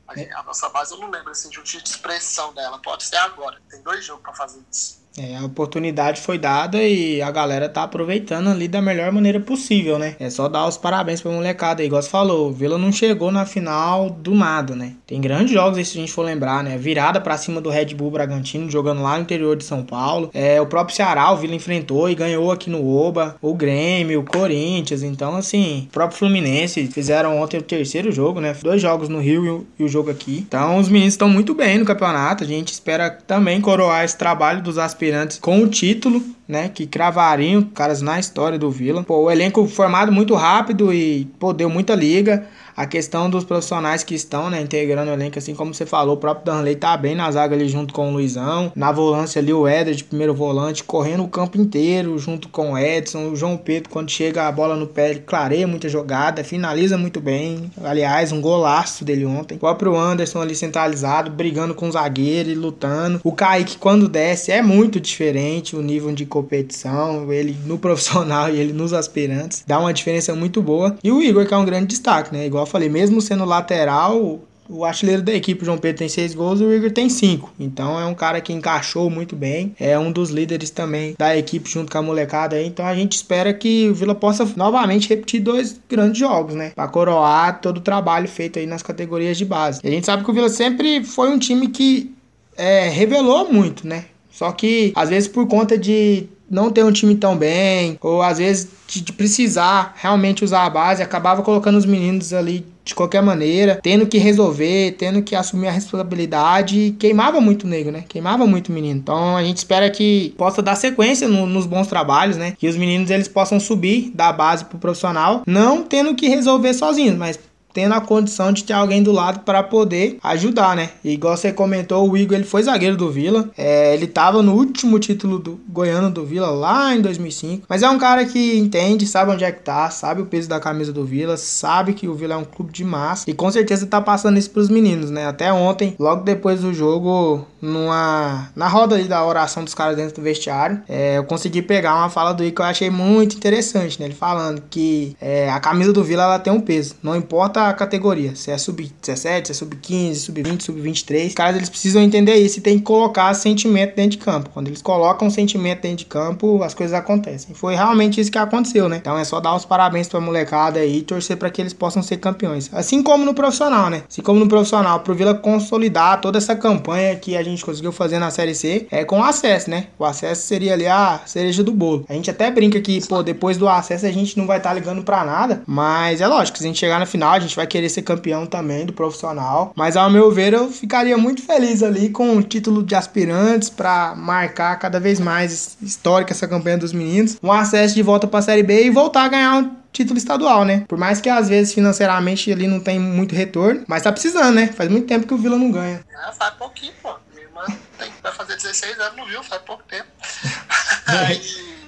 A, gente, a nossa base, eu não lembro assim, de um título de expressão dela. Pode ser agora. Tem dois jogos pra fazer isso. É, a oportunidade foi dada e a galera tá aproveitando ali da melhor maneira possível, né? É só dar os parabéns pra molecada aí, igual você falou. O Vila não chegou na final do nada, né? Tem grandes jogos aí se a gente for lembrar, né? Virada para cima do Red Bull Bragantino, jogando lá no interior de São Paulo. É, o próprio Ceará, o Vila enfrentou e ganhou aqui no Oba. O Grêmio, o Corinthians. Então, assim, o próprio Fluminense fizeram ontem o terceiro jogo, né? Dois jogos no Rio e o jogo aqui. Então, os meninos estão muito bem no campeonato. A gente espera também coroar esse trabalho dos aspirantes aspirantes com o título, né? Que cravariam caras na história do Vila. Pô, o elenco formado muito rápido e pô, deu muita liga. A questão dos profissionais que estão, né, integrando o elenco, assim como você falou, o próprio Danley tá bem na zaga ali junto com o Luizão. Na volância ali, o Éder de primeiro volante, correndo o campo inteiro junto com o Edson. O João Pedro, quando chega a bola no pé, ele clareia muita jogada, finaliza muito bem. Aliás, um golaço dele ontem. O próprio Anderson ali centralizado, brigando com o zagueiro e lutando. O Kaique, quando desce, é muito diferente o nível de competição. Ele no [LAUGHS] profissional e ele nos aspirantes. Dá uma diferença muito boa. E o Igor, que é um grande destaque, né? Igual falei, mesmo sendo lateral, o artilheiro da equipe, o João Pedro, tem seis gols e o Igor tem cinco. Então é um cara que encaixou muito bem. É um dos líderes também da equipe junto com a molecada aí. Então a gente espera que o Vila possa novamente repetir dois grandes jogos, né? Pra coroar todo o trabalho feito aí nas categorias de base. E a gente sabe que o Vila sempre foi um time que é, revelou muito, né? Só que às vezes por conta de não ter um time tão bem, ou às vezes de, de, precisar realmente usar a base, acabava colocando os meninos ali de qualquer maneira, tendo que resolver, tendo que assumir a responsabilidade, queimava muito o nego, né? Queimava muito o menino. Então a gente espera que possa dar sequência no, nos bons trabalhos, né? Que os meninos eles possam subir da base pro profissional, não tendo que resolver sozinhos, mas tendo a condição de ter alguém do lado para poder ajudar, né? E igual você comentou, o Igor ele foi zagueiro do Vila, é, ele tava no último título do goiano do Vila lá em 2005, mas é um cara que entende, sabe onde é que tá, sabe o peso da camisa do Vila, sabe que o Vila é um clube de massa e com certeza tá passando isso pros meninos, né? Até ontem, logo depois do jogo, numa na roda ali da oração dos caras dentro do vestiário, é, eu consegui pegar uma fala do Igor que eu achei muito interessante, né? Ele falando que é, a camisa do Vila ela tem um peso, não importa categoria, se é sub-17, se é sub-15, sub-20, sub-23. Os caras eles precisam entender isso e tem que colocar sentimento dentro de campo. Quando eles colocam sentimento dentro de campo, as coisas acontecem. Foi realmente isso que aconteceu, né? Então é só dar os parabéns pra molecada aí e torcer para que eles possam ser campeões. Assim como no profissional, né? Assim como no profissional, pro Vila consolidar toda essa campanha que a gente conseguiu fazer na Série C é com acesso, né? O acesso seria ali a cereja do bolo. A gente até brinca que, pô, depois do acesso a gente não vai estar tá ligando para nada, mas é lógico, se a gente chegar na final, a gente vai querer ser campeão também do profissional. Mas ao meu ver, eu ficaria muito feliz ali com o título de aspirantes para marcar cada vez mais histórica essa campanha dos meninos. Um acesso de volta para a Série B e voltar a ganhar um título estadual, né? Por mais que às vezes financeiramente ali não tem muito retorno, mas tá precisando, né? Faz muito tempo que o Vila não ganha. É, faz pouquinho, pô. Minha irmã tem, vai fazer 16 anos, não viu? Faz pouco tempo. [LAUGHS] Aí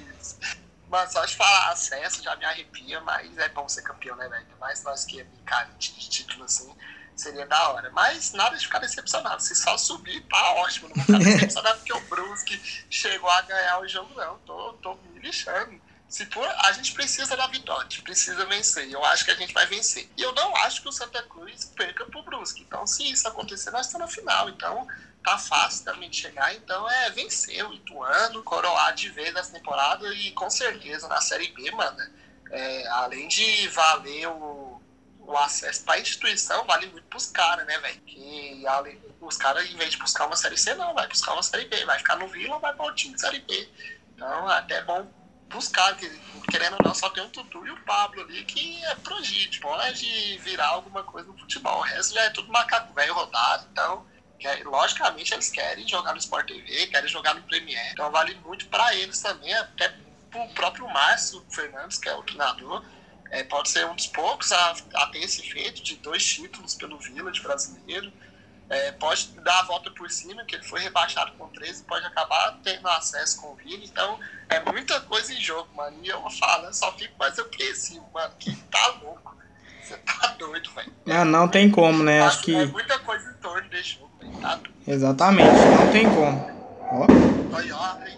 mas só de falar acesso já me arrepia, mas é bom ser campeão, né, velho? Mais nós que é carente de título assim, seria da hora. Mas nada de ficar decepcionado. Se só subir, tá ótimo. Não vou ficar [LAUGHS] decepcionado porque o Brusque chegou a ganhar o jogo, não. Tô, tô me lixando. Se for, a gente precisa da vitória, a gente precisa vencer. Eu acho que a gente vai vencer. E eu não acho que o Santa Cruz perca pro Brusque. Então, se isso acontecer, nós estamos na final. Então, tá fácil também de chegar, então é vencer o Ituano, coroar de vez essa temporada e com certeza na Série B, mano, é, além de valer o, o acesso para a instituição, vale muito pros caras, né, velho? Que além, os caras, em vez de buscar uma Série C, não, vai buscar uma Série B, vai ficar no Vila vai para o time de Série B. Então, é até bom buscar, que, querendo ou não, só tem o Tutu e o Pablo ali, que é progídio, pode virar alguma coisa no futebol. O resto já é tudo macaco velho rodado, então logicamente eles querem jogar no Sport TV, querem jogar no Premier, então vale muito para eles também, até o próprio Márcio Fernandes, que é o treinador, é, pode ser um dos poucos a, a, ter esse feito de dois títulos pelo Village brasileiro. É, pode dar a volta por cima, que ele foi rebaixado com 13, pode acabar tendo acesso com o Vini. Então, é muita coisa em jogo, mano. E eu falo, só fico mais apreensivo, mano, que tá louco. Você tá doido, velho. É, não tem como, né? Acho que. É muita coisa em torno desse jogo. Exatamente, não tem como. Ó.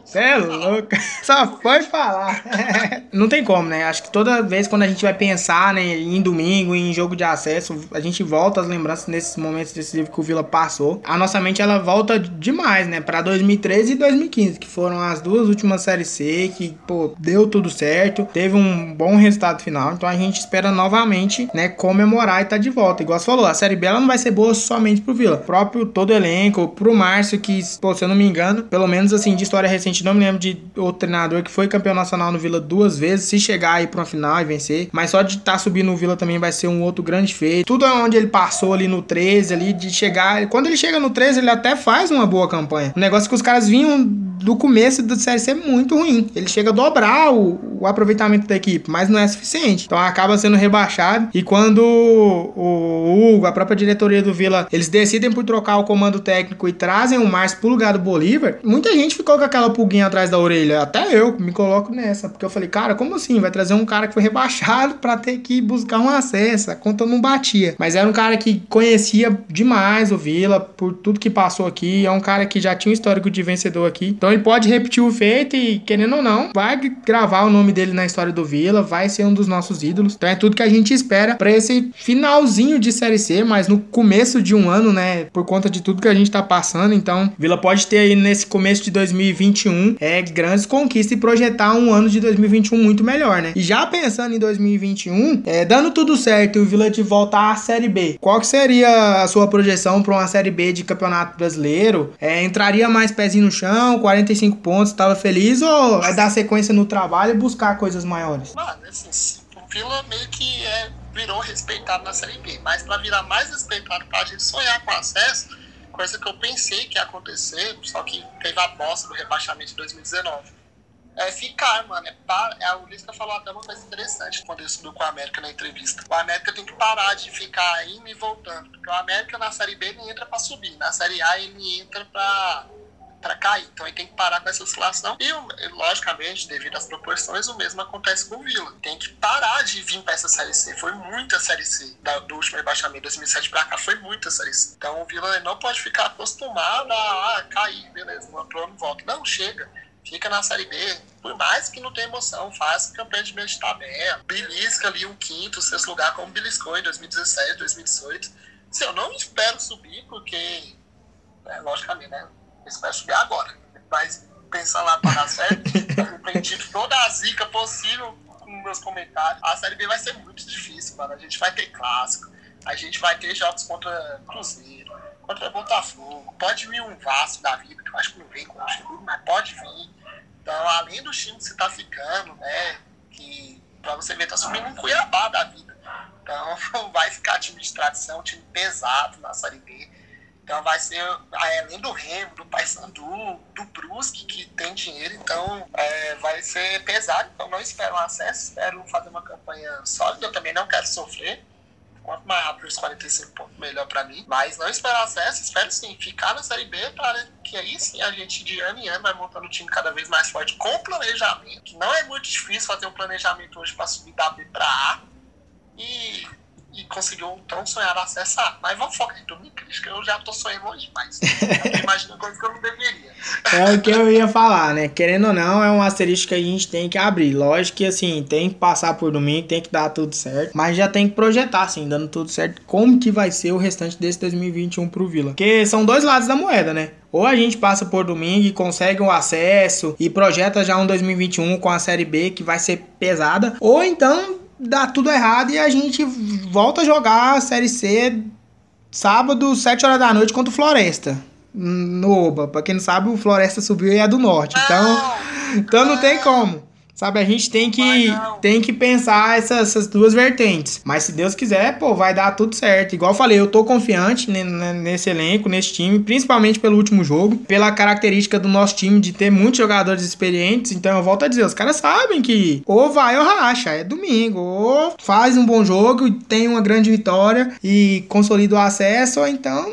Você é louco. [LAUGHS] Só foi falar. [LAUGHS] Não tem como, né? Acho que toda vez quando a gente vai pensar né, em domingo, em jogo de acesso, a gente volta as lembranças nesses momentos decisivos que o Vila passou. A nossa mente ela volta demais, né? Pra 2013 e 2015, que foram as duas últimas séries C, que, pô, deu tudo certo. Teve um bom resultado final. Então a gente espera novamente, né, comemorar e tá de volta. Igual você falou, a série B ela não vai ser boa somente pro Vila. O próprio todo elenco, pro Márcio, que, pô, se eu não me engano, pelo menos assim, de história recente, não me lembro de outro treinador que foi campeão nacional no Vila duas vezes, se chegar aí pra uma final e vencer. Mas só de estar tá subindo no Vila também vai ser um outro grande feito. Tudo onde ele passou ali no 13, ali, de chegar. Quando ele chega no 13, ele até faz uma boa campanha. O negócio é que os caras vinham do começo da Série C muito ruim. Ele chega a dobrar o, o aproveitamento da equipe, mas não é suficiente. Então acaba sendo rebaixado. E quando o Hugo, a própria diretoria do Vila, eles decidem por trocar o comando técnico e trazem o Márcio pro lugar do Bolívar, muita gente ficou com aquela pulguinha atrás da orelha. Até eu me coloco nessa, porque eu falei, cara, como assim? Vai trazer um cara que foi rebaixado para ter que buscar um acesso. A conta não batia. Mas era um cara que conhecia demais o Vila por tudo que passou aqui. É um cara que já tinha um histórico de vencedor aqui. Então ele pode repetir o feito e, querendo ou não, vai gravar o nome dele na história do Vila, vai ser um dos nossos ídolos. Então é tudo que a gente espera para esse finalzinho de Série C, mas no começo de um ano, né? Por conta de tudo que a gente tá passando. Então, Vila pode ter aí nesse começo de 2021 é, grandes conquistas e projetar um ano de 2021 muito melhor, né? E já pensando em 2021, é, dando tudo certo e o Vila de voltar à Série B, qual que seria a sua projeção para uma Série B de Campeonato Brasileiro? É, entraria mais pezinho no chão, 45 pontos, estava feliz ou é dar sequência no trabalho e buscar coisas maiores? Mano, assim, o Vila meio que é, virou respeitado na Série B, mas para virar mais respeitado, para a gente sonhar com acesso, coisa que eu pensei que ia acontecer, só que teve a bosta do rebaixamento de 2019 é ficar, mano. É para, é, o Lisca falou até uma coisa interessante quando ele estudou com a América na entrevista. O América tem que parar de ficar indo e voltando. Porque o América na Série B ele entra pra subir. Na Série A ele entra pra, pra cair. Então ele tem que parar com essa oscilação. E, logicamente, devido às proporções, o mesmo acontece com o Vila. Tem que parar de vir pra essa Série C. Foi muita Série C. Da, do último rebaixamento, 2007 pra cá, foi muita Série C. Então o Vila não pode ficar acostumado a ah, cair, beleza, no ano volta. Não, chega fica na Série B, por mais que não tenha emoção, faz campanha de meio de tabela, belisca ali um quinto, sexto lugar, como beliscou em 2017, 2018. Se eu não espero subir, porque, é, logicamente, né, eu espero subir agora, mas pensar lá para dar certo, eu toda a zica possível com meus comentários. A Série B vai ser muito difícil, mano, a gente vai ter clássico, a gente vai ter jogos contra Cruzeiro, contra Botafogo, pode vir um Vasco da vida, que eu acho que não vem com o mas pode vir. Então, além do time que você tá ficando, né, que pra você ver, tá subindo um Cuiabá da vida. Então, [LAUGHS] vai ficar time de tradição, time pesado na Série B. Então, vai ser, além do Remo, do Paysandu, do Brusque, que tem dinheiro, então é, vai ser pesado. Então, não espero um acesso, espero fazer uma campanha sólida. Eu também não quero sofrer quanto mais rápido os 45 pontos, melhor para mim. Mas não esperar acesso, espero sim ficar na Série B para que aí sim a gente de ano em ano vai montando o time cada vez mais forte com planejamento. Não é muito difícil fazer um planejamento hoje para subir da B para A. E e conseguiu tão sonhar acessar. Mas vamos focar em domingo, que eu já tô sonhando hoje demais. Imagina coisa que eu não deveria. É o que eu ia falar, né? Querendo ou não, é um asterisco que a gente tem que abrir. Lógico que assim, tem que passar por domingo, tem que dar tudo certo. Mas já tem que projetar, assim, dando tudo certo, como que vai ser o restante desse 2021 pro Vila. Porque são dois lados da moeda, né? Ou a gente passa por domingo e consegue um acesso e projeta já um 2021 com a Série B que vai ser pesada. Ou então dá tudo errado e a gente volta a jogar a Série C sábado, 7 horas da noite contra o Floresta. No Oba. Pra quem não sabe, o Floresta subiu e é do norte. Então, então não tem como. Sabe, a gente tem que, tem que pensar essas, essas, duas vertentes. Mas se Deus quiser, pô, vai dar tudo certo. Igual eu falei, eu tô confiante nesse elenco, nesse time, principalmente pelo último jogo, pela característica do nosso time de ter muitos jogadores experientes. Então eu volto a dizer, os caras sabem que ou vai ou racha, é domingo, ou faz um bom jogo e tem uma grande vitória e consolida o acesso, ou então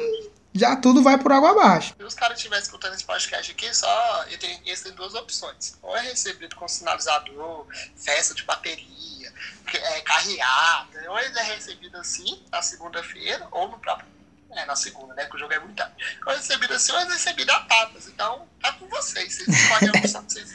já tudo vai por água abaixo. Se os caras estiverem escutando esse podcast aqui, só tem, eles têm duas opções. Ou é recebido com sinalizador, festa de bateria, é, carreada, ou ele é recebido assim, na segunda-feira, ou no próprio É, na segunda, né? Que o jogo é muito tarde. Eu recebi assim, eu recebi da Tapas. Então, tá com vocês. Vocês podem almoçar, vocês,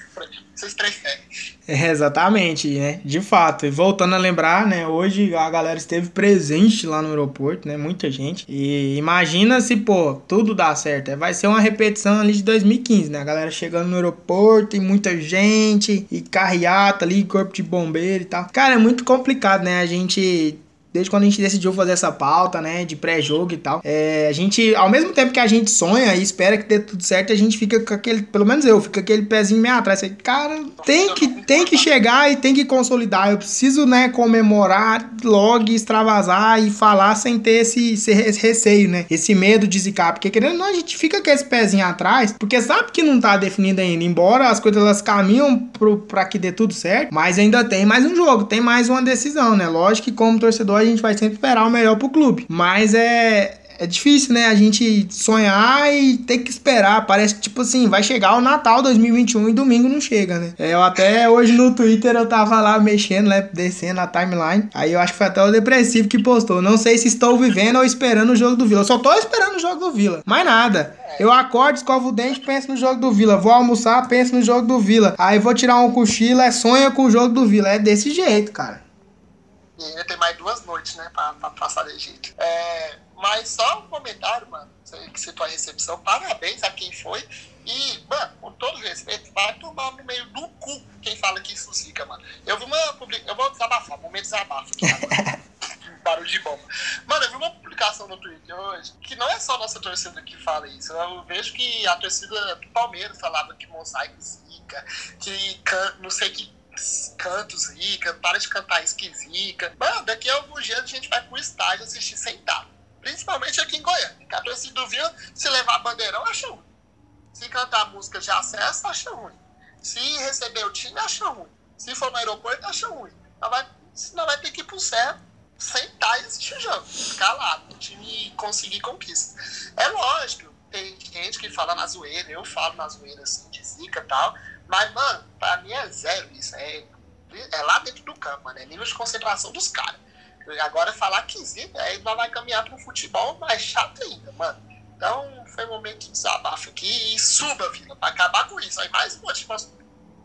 vocês preferem. É, exatamente, né? De fato. E voltando a lembrar, né? Hoje a galera esteve presente lá no aeroporto, né? Muita gente. E imagina se, pô, tudo dá certo. É, vai ser uma repetição ali de 2015, né? A galera chegando no aeroporto e muita gente. E carreata ali, corpo de bombeiro e tal. Cara, é muito complicado, né? A gente desde quando a gente decidiu fazer essa pauta, né, de pré-jogo e tal. É, a gente, ao mesmo tempo que a gente sonha e espera que dê tudo certo, a gente fica com aquele, pelo menos eu, fica aquele pezinho meio atrás. Cara, tem que, tem que chegar e tem que consolidar. Eu preciso, né, comemorar, logo extravasar e falar sem ter esse, esse receio, né, esse medo de zicar. Porque querendo ou não, a gente fica com esse pezinho atrás, porque sabe que não tá definido ainda. Embora as coisas elas caminham pro, pra que dê tudo certo, mas ainda tem mais um jogo, tem mais uma decisão, né? Lógico que como torcedor gente vai sempre esperar o melhor pro clube. Mas é, é difícil, né? A gente sonhar e ter que esperar. Parece que, tipo assim, vai chegar o Natal 2021 e domingo não chega, né? É, eu até hoje no Twitter eu tava lá mexendo, né? Descendo a timeline. Aí eu acho que foi até o Depressivo que postou. Não sei se estou vivendo ou esperando o jogo do Vila. Eu só tô esperando o jogo do Vila. Mais nada. Eu acordo, escovo o dente, penso no jogo do Vila. Vou almoçar, penso no jogo do Vila. Aí vou tirar um cochilo, é sonho com o jogo do Vila. É desse jeito, cara. E ainda tem mais duas noites, né, pra, pra passar de jeito. É, mas só um comentário, mano, que citou a recepção. Parabéns a quem foi. E, mano, com todo respeito, vai tomar no meio do cu quem fala que isso zica, mano. Eu vi uma publicação. Eu vou desabafar, momento de desabafo aqui [LAUGHS] agora. Barulho de bomba. Mano, eu vi uma publicação no Twitter hoje que não é só a nossa torcida que fala isso. Eu vejo que a torcida do Palmeiras falava que mosaico zica, que não sei que cantos rica, para de cantar esquisica. Mano, daqui a alguns dias a gente vai pro estádio assistir sentado. Principalmente aqui em Goiânia. Que a torcida do Vila, se levar bandeirão, acha ruim. Se cantar música de acesso, acha ruim. Se receber o time, acha ruim. Se for no aeroporto, acha ruim. Não vai, não vai ter que ir pro céu, sentar e assistir o jogo. Ficar lá, o time conseguir conquista. É lógico, tem gente que fala na zoeira, eu falo na zoeira assim, de zica e tal. Mas, mano, pra mim é zero isso. É, é lá dentro do campo, né? Nível de concentração dos caras. Agora falar que zica, aí nós vai caminhar um futebol mais chato ainda, mano. Então foi um momento de desabafo aqui e suba, Vila, pra acabar com isso. Aí mais motivação.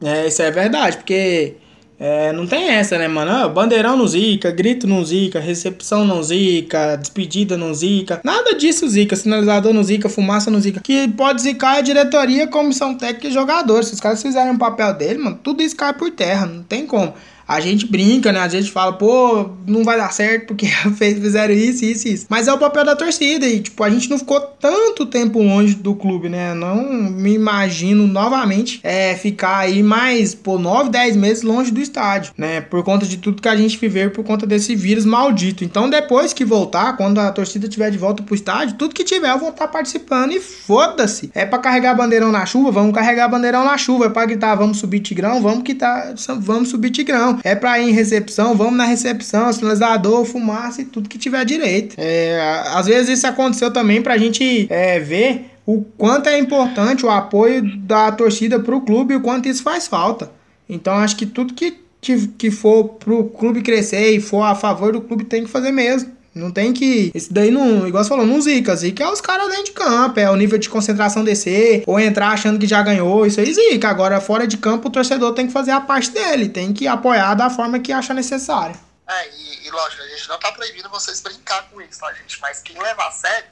É, isso é verdade, porque é, não tem essa, né, mano? Ah, bandeirão não zica, grito não zica, recepção não zica, despedida não zica. Nada disso zica, sinalizador não zica, fumaça não zica. Que pode zicar a diretoria, comissão técnica e jogadores. Se os caras fizerem o papel dele, mano, tudo isso cai por terra, não tem como a gente brinca, né? A gente fala, pô, não vai dar certo porque [LAUGHS] fizeram isso, isso, isso. Mas é o papel da torcida e, tipo, a gente não ficou tanto tempo longe do clube, né? Não me imagino novamente é, ficar aí mais, pô, 9, 10 meses longe do estádio, né? Por conta de tudo que a gente viveu, por conta desse vírus maldito. Então, depois que voltar, quando a torcida tiver de volta pro estádio, tudo que tiver eu vou estar participando e foda-se. É para carregar bandeirão na chuva, vamos carregar bandeirão na chuva. É pra gritar, vamos subir Tigrão, vamos quitar, vamos subir Tigrão. É pra ir em recepção, vamos na recepção, sinalizador, fumaça e tudo que tiver direito. É, às vezes isso aconteceu também pra gente é, ver o quanto é importante o apoio da torcida pro clube e o quanto isso faz falta. Então acho que tudo que, que for pro clube crescer e for a favor do clube tem que fazer mesmo. Não tem que. Isso daí não. Igual você falou, não zica. Zica é os caras dentro de campo. É o nível de concentração descer. Ou entrar achando que já ganhou. Isso aí zica. Agora, fora de campo, o torcedor tem que fazer a parte dele. Tem que apoiar da forma que acha necessário. É, e, e lógico, a gente não tá proibindo vocês brincar com isso, tá, gente? Mas quem levar a sério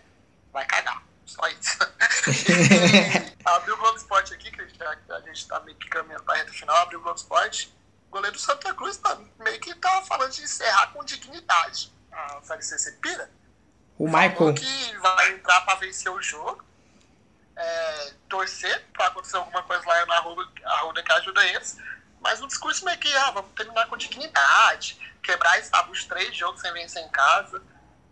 vai cagar. Só isso. [LAUGHS] abriu o Globo Esporte aqui, que a gente tá meio que caminhando pra reta final. Abriu o Globo Esporte. O goleiro do Santa Cruz tá, meio que tá falando de encerrar com dignidade a Série C, você pira? O Michael. que vai entrar para vencer o jogo, é, torcer para acontecer alguma coisa lá na Arruda, Arruda que ajuda eles, mas um discurso meio que, ah, vamos terminar com dignidade, quebrar esse tabu de três jogos sem vencer em casa.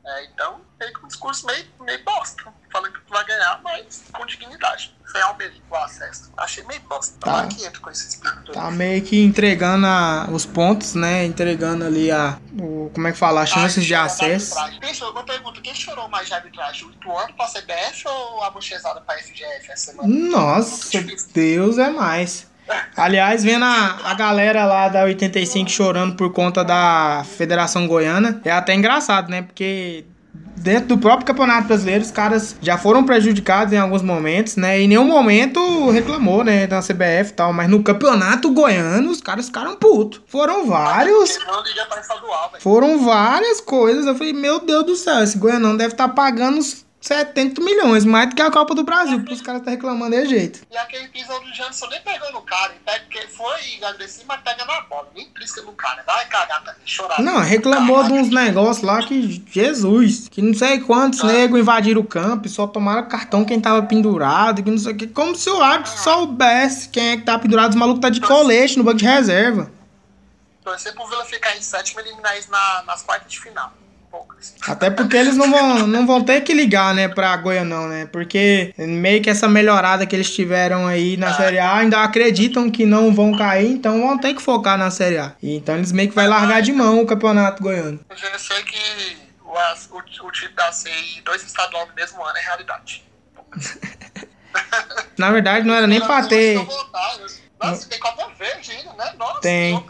É, então, meio que um discurso meio, meio bosta, falando que tu vai ganhar, mas com dignidade, sem almerir o acesso. Achei meio bosta. Tá. que entra com esse espírito. Tá meio que entregando a, os pontos, né? Entregando ali a. O, como é que fala? As chances de acesso. Chorou, uma pergunta: quem chorou mais de arbitragem? O Ituano pra CBF ou a bochezada pra FGF essa semana? Nossa, Deus é mais. Aliás, vendo a, a galera lá da 85 chorando por conta da Federação Goiana, é até engraçado, né? Porque dentro do próprio Campeonato Brasileiro, os caras já foram prejudicados em alguns momentos, né? Em nenhum momento reclamou, né, da CBF e tal, mas no Campeonato Goiano os caras ficaram putos. Foram vários. Foram várias coisas. Eu falei, meu Deus do céu, esse Goianão deve estar tá pagando 70 milhões, mais do que a Copa do Brasil, porque os caras estão tá reclamando de jeito. E aquele pisão do Janson nem pegou no cara, ele pega, foi agressivo, mas pega na bola, nem pisca no cara, vai cagar, tá, chorar. Não, reclamou de uns negócios lá que, Jesus, que não sei quantos ah. negros invadiram o campo e só tomaram cartão quem tava pendurado, que não sei o que, como se o árbitro ah. soubesse quem é que tá pendurado, os malucos tá de colete no banco de reserva. Torcer pro Vila ficar em sétimo e eliminar isso na, nas quartas de final poucas. Até porque eles não vão, não vão ter que ligar, né, pra Goianão, né? Porque meio que essa melhorada que eles tiveram aí na é. Série A ainda acreditam que não vão cair, então vão ter que focar na Série A. E então eles meio que vai largar de mão o campeonato goiano. Eu já sei que o, o, o título da C e dois estaduais no mesmo ano é realidade. [LAUGHS] na verdade, não era nem pra ter. Nossa, tem Copa Verde ainda, né? Nossa, tem.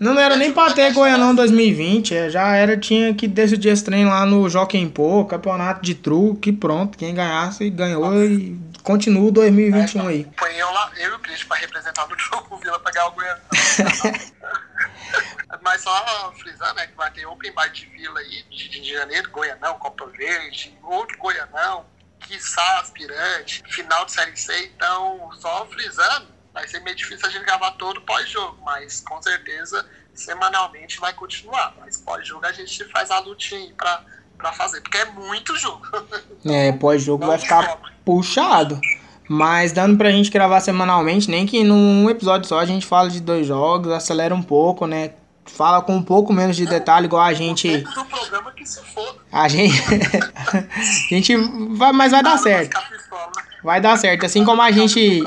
Não, era nem pra ter Goianão 2020, é, já era, tinha que decidir esse trem lá no Jockey Pô, campeonato de truque, pronto, quem ganhasse ganhou e continua 2021 aí. Foi eu lá, eu e o Cris pra representar no jogo Vila pra ganhar o Goianão. [LAUGHS] Mas só frisar, né, que vai ter Open Bar de Vila aí, de, de janeiro, Goianão, Copa Verde, outro Goianão, quiçá aspirante, final de Série C, então só frisando, vai ser meio difícil a gente gravar todo pós-jogo, mas com certeza semanalmente vai continuar. Mas pós-jogo a gente faz a lutinha aí pra, pra fazer, porque é muito jogo. [LAUGHS] É, pós-jogo vai ficar puxado. Mas dando pra gente gravar semanalmente, nem que num episódio só a gente fala de dois jogos, acelera um pouco, né? Fala com um pouco menos de detalhe, igual a gente. Do programa que se foda. A gente. [LAUGHS] a gente vai, mas vai dar certo. Vai dar certo. Assim como a gente.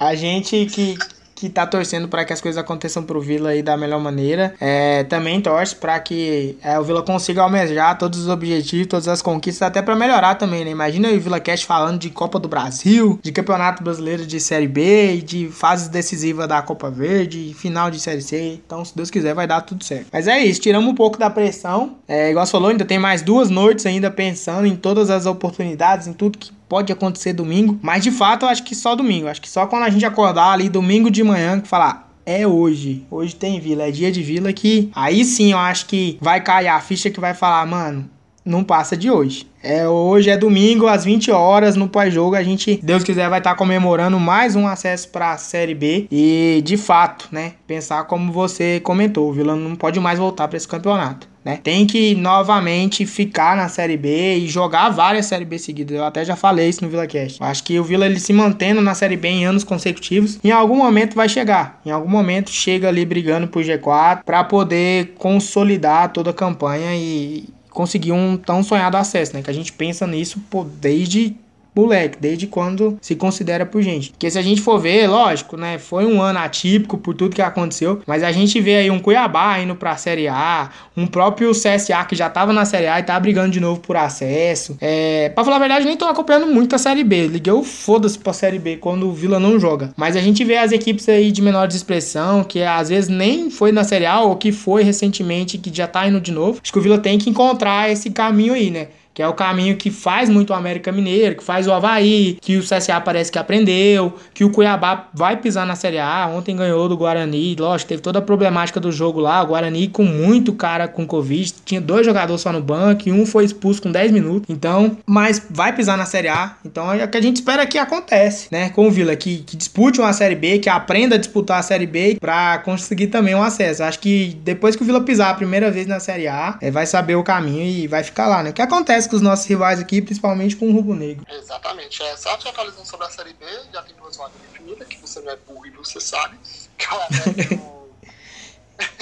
A gente que, que tá torcendo para que as coisas aconteçam pro Vila aí da melhor maneira. É, também torce para que é, o Vila consiga almejar todos os objetivos, todas as conquistas, até para melhorar também, né? Imagina o Vila Cast falando de Copa do Brasil, de Campeonato Brasileiro de Série B, de fases decisivas da Copa Verde, final de Série C. Então, se Deus quiser, vai dar tudo certo. Mas é isso, tiramos um pouco da pressão. É, igual você falou, ainda tem mais duas noites ainda pensando em todas as oportunidades, em tudo que pode acontecer domingo, mas de fato eu acho que só domingo. Acho que só quando a gente acordar ali domingo de manhã que falar é hoje. Hoje tem vila, é dia de vila que aí sim eu acho que vai cair a ficha que vai falar, mano, não passa de hoje. É, hoje é domingo, às 20 horas, no pós-jogo, a gente, Deus quiser, vai estar tá comemorando mais um acesso para a Série B. E, de fato, né, pensar como você comentou, o Vila não pode mais voltar para esse campeonato. Né? Tem que novamente ficar na Série B e jogar várias Série B seguidas. Eu até já falei isso no VilaCast. Acho que o Vila ele se mantendo na Série B em anos consecutivos, em algum momento vai chegar. Em algum momento chega ali brigando por G4 para poder consolidar toda a campanha e conseguir um tão sonhado acesso, né? Que a gente pensa nisso pô, desde moleque, desde quando se considera por gente. Porque se a gente for ver, lógico, né, foi um ano atípico por tudo que aconteceu, mas a gente vê aí um Cuiabá indo pra Série A, um próprio CSA que já tava na Série A e tá brigando de novo por acesso. É, pra falar a verdade, nem tô acompanhando muito a Série B. Liguei o foda-se pra Série B quando o Vila não joga. Mas a gente vê as equipes aí de menor expressão, que às vezes nem foi na Série A ou que foi recentemente, que já tá indo de novo. Acho que o Vila tem que encontrar esse caminho aí, né? Que é o caminho que faz muito o América Mineiro, que faz o Havaí, que o CSA parece que aprendeu, que o Cuiabá vai pisar na Série A, ontem ganhou do Guarani, lógico, teve toda a problemática do jogo lá, o Guarani com muito cara com Covid, tinha dois jogadores só no banco e um foi expulso com 10 minutos, então, mas vai pisar na Série A, então é o que a gente espera que acontece, né, com o Vila, que, que dispute uma Série B, que aprenda a disputar a Série B para conseguir também um acesso, acho que depois que o Vila pisar a primeira vez na Série A, é, vai saber o caminho e vai ficar lá, né, o que acontece com os nossos rivais aqui, principalmente com o Rubro Negro. Exatamente. É, só te atualizando sobre a Série B, já tem duas vagas definidas, que você não é burro e você sabe, que é o América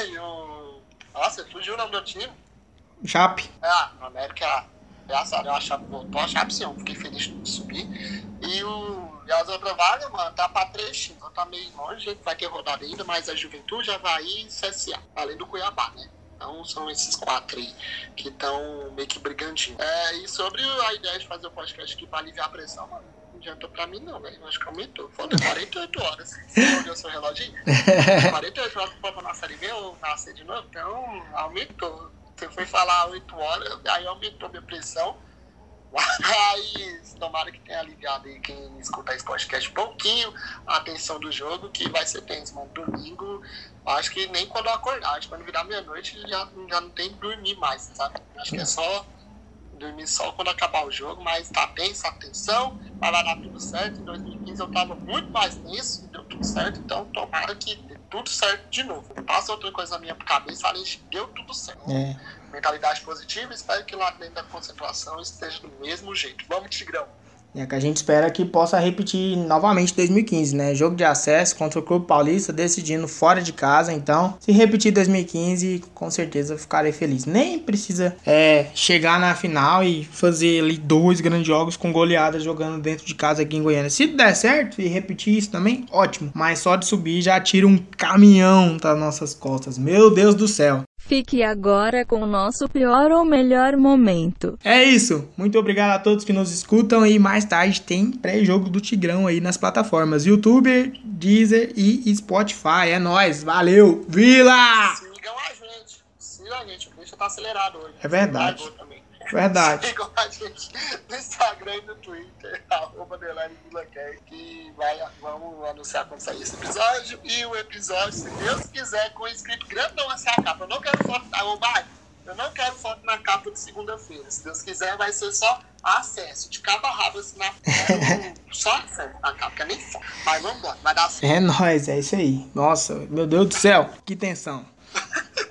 e o... [LAUGHS] Nossa, fugiu o nome do time. Chape. Ah, o América, graças a Deus, a Chape voltou, a Chape sim, eu fiquei feliz de subir. E o... E as outras vagas, mano, tá pra três times. Então tá meio longe, vai ter rodada ainda, mas a Juventude, Havaí e CSA, além do Cuiabá, né? Então são esses quatro aí que estão meio que brigandinho. É, e sobre a ideia de fazer o podcast aqui pra aliviar a pressão, mano, não adiantou pra mim não, velho. Acho que aumentou. Foda 48 [LAUGHS] horas. Você olhou seu reloginho? [LAUGHS] 48 horas pra na série B ou nascer de novo? Então aumentou. Você foi falar 8 horas, aí aumentou minha pressão. [LAUGHS] Mas tomara que tenha ligado aí quem escuta esse podcast um pouquinho a atenção do jogo, que vai ser tenso, mano. Domingo, acho que nem quando eu acordar, acho que quando virar meia-noite já, já não tem dormir mais, sabe? Acho que é só dormir só quando acabar o jogo, mas tá tenso, atenção, vai dar tudo certo. Em 2015 eu tava muito mais nisso, deu tudo certo, então tomara que tudo certo de novo. Passa outra coisa na minha cabeça, de deu tudo certo. É. Mentalidade positiva, espero que lá dentro da concentração esteja do mesmo jeito. Vamos, Tigrão! É que a gente espera que possa repetir novamente 2015, né? Jogo de acesso contra o Clube Paulista, decidindo fora de casa. Então, se repetir 2015, com certeza ficarei feliz. Nem precisa é, chegar na final e fazer ali dois grandes jogos com goleadas jogando dentro de casa aqui em Goiânia. Se der certo e repetir isso também, ótimo. Mas só de subir já tira um caminhão das nossas costas. Meu Deus do céu. Fique agora com o nosso pior ou melhor momento. É isso. Muito obrigado a todos que nos escutam e mais tarde tem pré-jogo do Tigrão aí nas plataformas YouTube, Deezer e Spotify. É nóis. Valeu. Vila! Sigam a gente. Sigam a gente. O bicho tá acelerado hoje. É verdade. Verdade. Sigam a gente no Instagram e no Twitter, [LAUGHS] arroba que vai, vamos anunciar quando sair esse episódio. E o episódio, se Deus quiser, com escrito grandão assim a capa. Eu não quero foto da Obai. Eu não quero foto na capa de segunda-feira. Se Deus quiser, vai ser só acesso. De cabo a rabo, assim, na, [LAUGHS] só acesso na capa, que é nem foto. Mas vamos embora, vai dar certo. É nóis, é isso aí. Nossa, meu Deus do céu, que tensão. [LAUGHS]